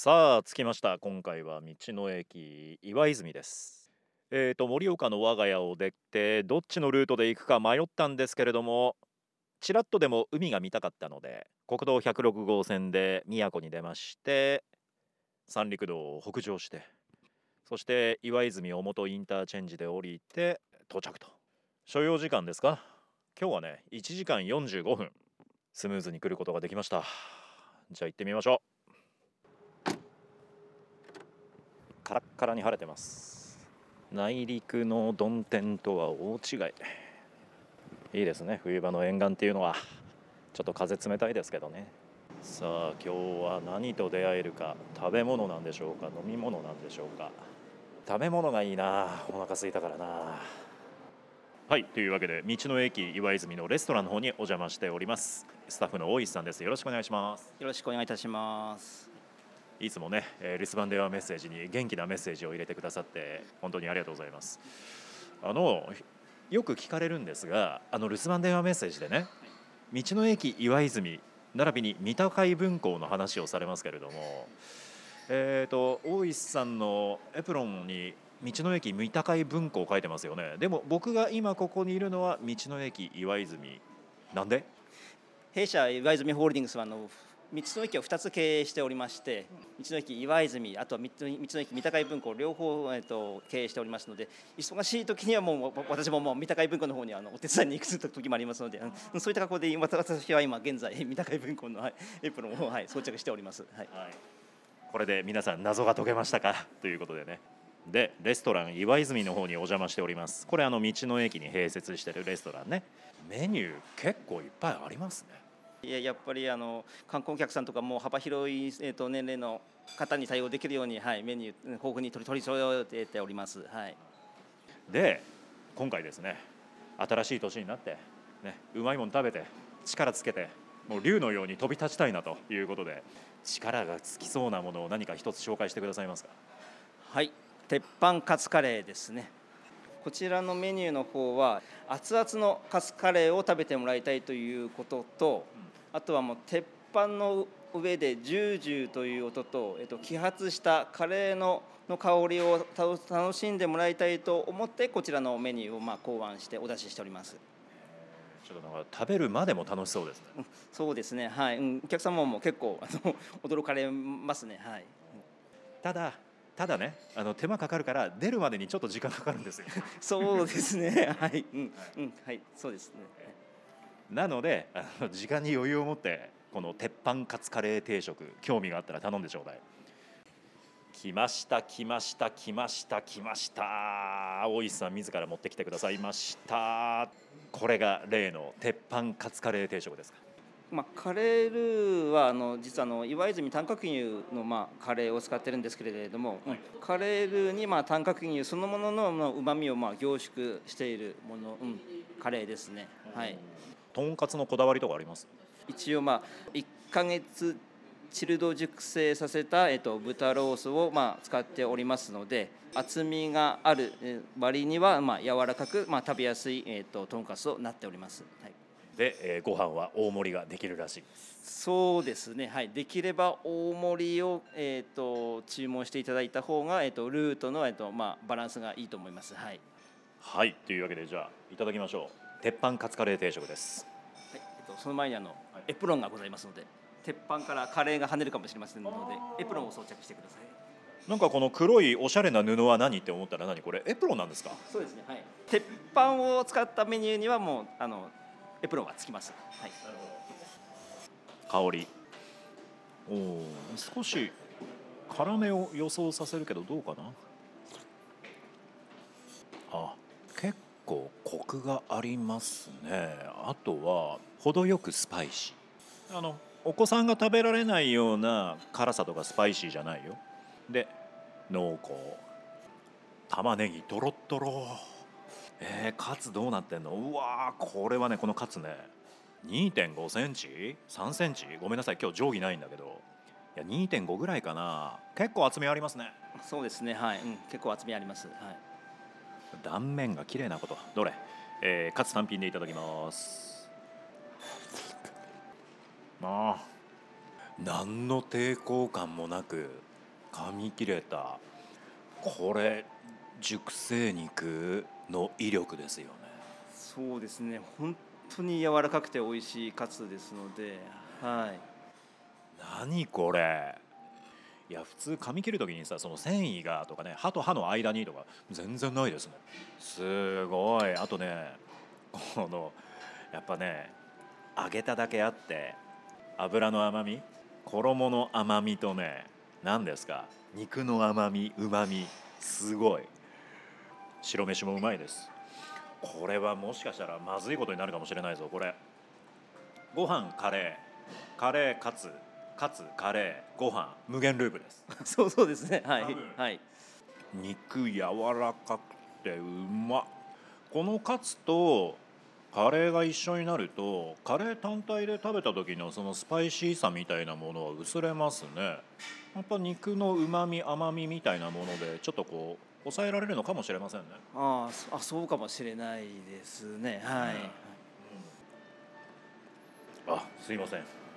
さあ着きました。今回は道の駅岩泉です。えーと盛岡の我が家を出てどっちのルートで行くか迷ったんですけれどもちらっとでも海が見たかったので国道106号線で宮古に出まして三陸道を北上してそして岩泉尾本インターチェンジで降りて到着と。所要時間ですか？今日はね1時間45分。スムーズに来ることができました。じゃあ行ってみましょう。カラッカラに晴れてます。内陸の曇天とは大違い。いいですね冬場の沿岸っていうのは。ちょっと風冷たいですけどね。さあ今日は何と出会えるか。食べ物なんでしょうか？飲み物なんでしょうか？食べ物がいいな。お腹空いたからな。はいというわけで道の駅岩泉のレストランの方にお邪魔しております。スタッフの大石さんです。よろしくお願いします。よろしくお願いいたします。いつもね、えー留守番電話メッセージに元気なメッセージを入れてくださって本当にありがとうございます。あのよく聞かれるんですがあの留守番電話メッセージでね道の駅岩泉並びに三鷹海分校の話をされますけれどもえー、と大石さんのエプロンに道の駅三鷹海分校書いてますよね。でも僕が今ここにいるのは道の駅岩泉なんで？弊社岩泉ホールディングスはあの道の駅を2つ経営しておりまして、道の駅岩泉、あとは道の駅三鷹井文庫両方、えっと、経営しておりますので、忙しい時にはもう私ももう三鷹井文庫の方にあのお手伝いに行く時もありますので、そういった格好で私は今現在 三鷹井文庫の、はい、エプロンを、はい、装着しております。はい。はい、これで皆さん謎が解けましたか？ということでね。でレストラン岩泉の方にお邪魔しております。これあの道の駅に併設してるレストランね。メニュー結構いっぱいありますね。いややっぱりあの観光客さんとかもう幅広い、えー、と年齢の方に対応できるように、はい、メニュー豊富に取り取り揃えております。はいで今回ですね新しい年になって、ね、うまいもの食べて力つけてもう竜のように飛び立ちたいなということで力がつきそうなものを何か一つ紹介してくださいますか？はい、鉄板カツカレーですね。こちらのメニューの方は熱々のカツカレーを食べてもらいたいということと、あとはもう鉄板の上でジュージューという音と、えっと、揮発したカレーのの香りをた楽しんでもらいたいと思ってこちらのメニューをまあ考案してお出ししております。ちょっとなんか食べるまでも楽しそうですねうん。そうですね、はい、うん、お客様も結構あの驚かれますね、はい。ただただねあの手間かかるから出るまでにちょっと時間かかるんですよ。そうですね、はい、うん、うん、はい、そうですね。なのであの時間に余裕を持ってこの鉄板カツカレー定食興味があったら頼んでちょうだい。来ました来ました来ました来ました。大石さん自ら持ってきてくださいました。これが例の鉄板カツカレー定食ですか？まあ、カレールーはあの実はあの岩泉短角牛のまあカレーを使ってるんですけれども、カレールーにまあ短角牛そのもののうまみをまあ凝縮しているもの、うん、カレーですね。はい。とんかつのこだわりとかあります？一応まあ1ヶ月チルド熟成させた、えっと、豚ロースをまあ使っておりますので厚みがあるえー割にはまあ柔らかく、まあ、食べやすい、えっと、とんかつとなっております。はい。で、えーご飯は大盛りができるらしい。ですそうですね、はい、できれば大盛りを、えー、と注文していただいた方が、えー、とルートの、えーとまあ、バランスがいいと思います。はい。はい。というわけでじゃあいただきましょう鉄板カツカレー定食です。はいえー、とその前にあのエプロンがございますので鉄板からカレーが跳ねるかもしれませんのでエプロンを装着してください。なんかこの黒いおしゃれな布は何って思ったら何これ？エプロンなんですか？そうですね、はい、鉄板を使ったメニューにはもうあのエプロンがつきます、はい、香り。おお少し辛めを予想させるけどどうかな？あ結構コクがありますね。あとは程よくスパイシー。あのお子さんが食べられないような辛さとかスパイシーじゃないよ。で濃厚。玉ねぎドロッドロ。えー、カツどうなってんの？うわーこれはねこのカツね2.5センチ？3センチ？ごめんなさい今日定規ないんだけど。いや2.5ぐらいかな。結構厚みありますね。そうですね、はい。うん、結構厚みあります。はい断面が綺麗なこと。どれ、えー、カツ単品でいただきます。あー何の抵抗感もなく噛み切れたこれ熟成肉の威力ですよね。そうですね。本当に柔らかくて美味しいカツですのではい。何これ？いや普通噛み切る時にさその繊維がとかね歯と歯の間にとか全然ないですね。すごい。あとねこのやっぱね揚げただけあって油の甘み衣の甘みとね何ですか肉の甘みうまみすごい。白飯もうまいです。これはもしかしたらまずいことになるかもしれないぞこれ。ご飯カレー。カレーカツカツカレーご飯無限ループです。そうそうですね。はい。はい。肉柔らかくてうまっ。このカツとカレーが一緒になるとカレー単体で食べた時のそのスパイシーさみたいなものは薄れますね。やっぱ肉のうまみ甘みみたいなものでちょっとこう抑えられるのかもしれませんね。ああそあそうかもしれないですね。はい、あすいません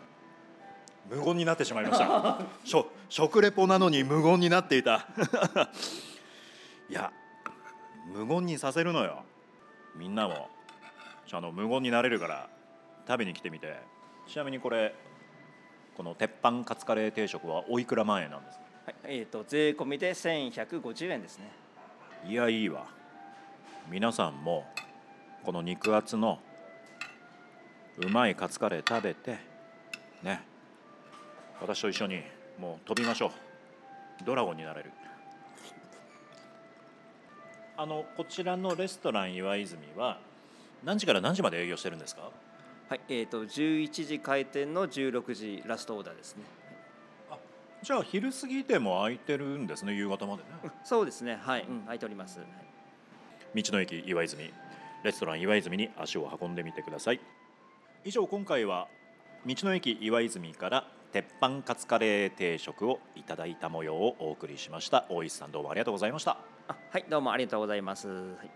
無言になってしまいました。しょ食レポなのに無言になっていた。いや無言にさせるのよ。みんなも。あの無言になれるから食べに来てみて。ちなみにこれこの鉄板カツカレー定食はおいくら万円なんですか？はいえー、と税込みで1150円ですね。いやいいわ。皆さんもこの肉厚のうまいカツカレー食べてね私と一緒にもう飛びましょう。ドラゴンになれる。あのこちらのレストラン岩泉は何時から何時まで営業してるんですか？はいえー、と11時開店の16時ラストオーダーですね。じゃあ昼過ぎても空いてるんですね夕方までね。そうですね。はい、うん、空いております、はい。道の駅岩泉レストラン岩泉に足を運んでみてください。以上今回は道の駅岩泉から鉄板カツカレー定食をいただいた模様をお送りしました。大石さんどうもありがとうございました。あはいどうもありがとうございます、はい。